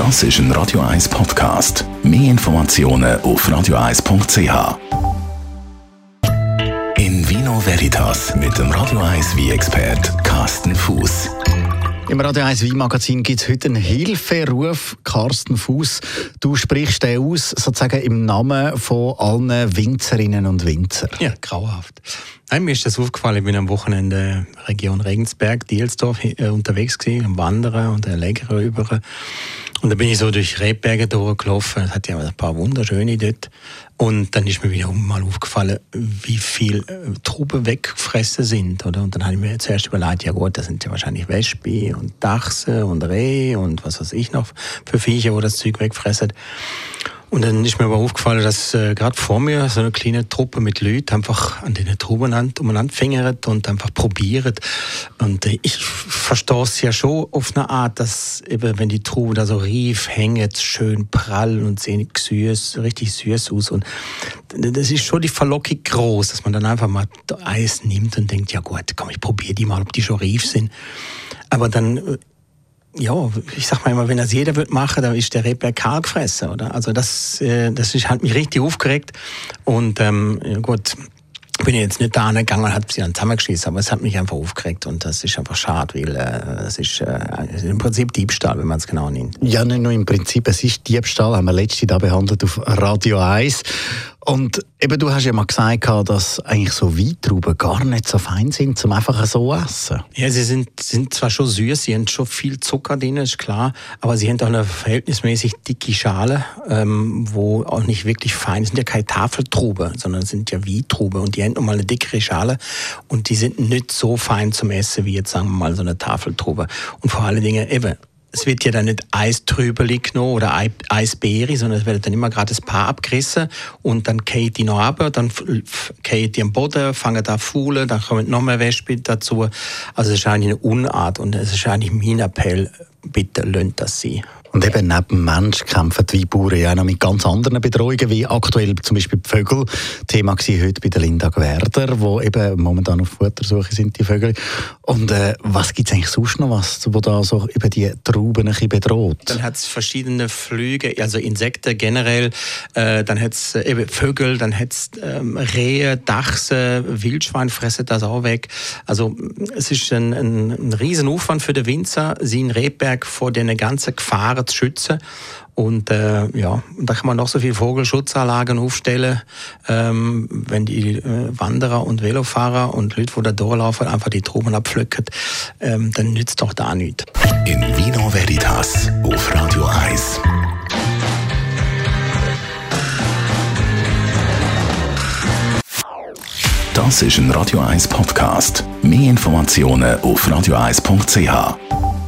Das ist ein Radio 1 Podcast. Mehr Informationen auf radio1.ch. In Vino Veritas mit dem Radio 1 wie expert Carsten Fuß. Im Radio 1 Wein-Magazin gibt es heute einen Hilferuf. Carsten Fuß, du sprichst den aus, sozusagen im Namen von allen Winzerinnen und Winzer. Ja, grauhaft. Nein, mir ist das aufgefallen, ich bin am Wochenende Region Regensberg, Dielsdorf äh, unterwegs gewesen, am Wandern und Läger über. Und da bin ich so durch Rebberge durchgelaufen. Es hat ja ein paar wunderschöne dort. Und dann ist mir wieder mal aufgefallen, wie viel äh, Trauben weggefressen sind. Oder? Und dann habe ich mir zuerst überlegt, ja gut, das sind ja wahrscheinlich Wespe und Dachse und Reh und was weiß ich noch für Viecher, wo das Zeug wegfressen. Und dann ist mir aber aufgefallen, dass äh, gerade vor mir so eine kleine Truppe mit Leuten einfach an den Trauben umeinander fingert und einfach probiert. Und äh, ich verstehe es ja schon auf eine Art, dass eben, wenn die Trauben da so rief hängen, schön prall und sehen süß, richtig süß aus. Und das ist schon die Verlockung groß, dass man dann einfach mal Eis nimmt und denkt, ja gut, komm, ich probiere die mal, ob die schon rief sind. Aber dann äh, ja, ich sag mal immer, wenn das jeder wird machen, dann ist der Rebberg kahl gefressen, oder? Also das, äh, das ist, hat mich richtig aufgeregt. Und ähm, ja gut, bin jetzt nicht da angegangen und hat sie dann zusammengeschissen, aber es hat mich einfach aufgeregt und das ist einfach schade, weil äh, ist äh, im Prinzip Diebstahl, wenn man es genau nimmt. Ja, nicht nur im Prinzip, es ist Diebstahl, haben wir letzte da behandelt auf Radio 1 und eben, du hast ja mal gesagt, dass eigentlich so Weintrauben gar nicht so fein sind, zum einfach so essen. Ja, sie sind, sind zwar schon süß, sie haben schon viel Zucker drin, ist klar, aber sie haben auch eine verhältnismäßig dicke Schale, ähm, wo auch nicht wirklich fein sind. ja keine Tafeltrube, sondern sind ja Weintrube und die haben nochmal eine dickere Schale und die sind nicht so fein zum Essen wie jetzt sagen wir mal so eine Tafeltrube. Und vor allen Dingen eben es wird ja dann nicht Eistrübeli genommen oder Eisbeere, sondern es wird dann immer gerade das Paar abgerissen und dann geht die noch ab, dann geht die am Boden, fangen da Fuhlen, dann kommen noch mehr Wespe dazu. Also es ist eigentlich eine Unart und es ist eigentlich mein Appell, bitte lönt das sie. Und eben neben Mensch kämpfen die Weinbauern ja auch noch mit ganz anderen Bedrohungen, wie aktuell zum Beispiel die Vögel. Thema war heute bei der Linda Gwerder, wo eben momentan auf Futtersuche sind, die Vögel. Und äh, was gibt es eigentlich sonst noch, was, wo da so über die Trauben ein bisschen bedroht? Dann hat es verschiedene Flüge, also Insekten generell, äh, dann hat es äh, eben Vögel, dann hat es ähm, Rehe, Dachse, Wildschwein fressen das auch weg. Also es ist ein, ein, ein Riesenaufwand für den Winzer, sie in Rebberg vor den ganzen Gefahren Tiere zu schützen. Und äh, ja, da kann man noch so viele Vogelschutzanlagen aufstellen, ähm, wenn die äh, Wanderer und Velofahrer und Leute, die da durchlaufen, einfach die Trauben abpflücken, ähm, dann nützt doch da nichts. In Vino Veritas auf Radio 1. Das ist ein Radio 1 Podcast. Mehr Informationen auf radio1.ch.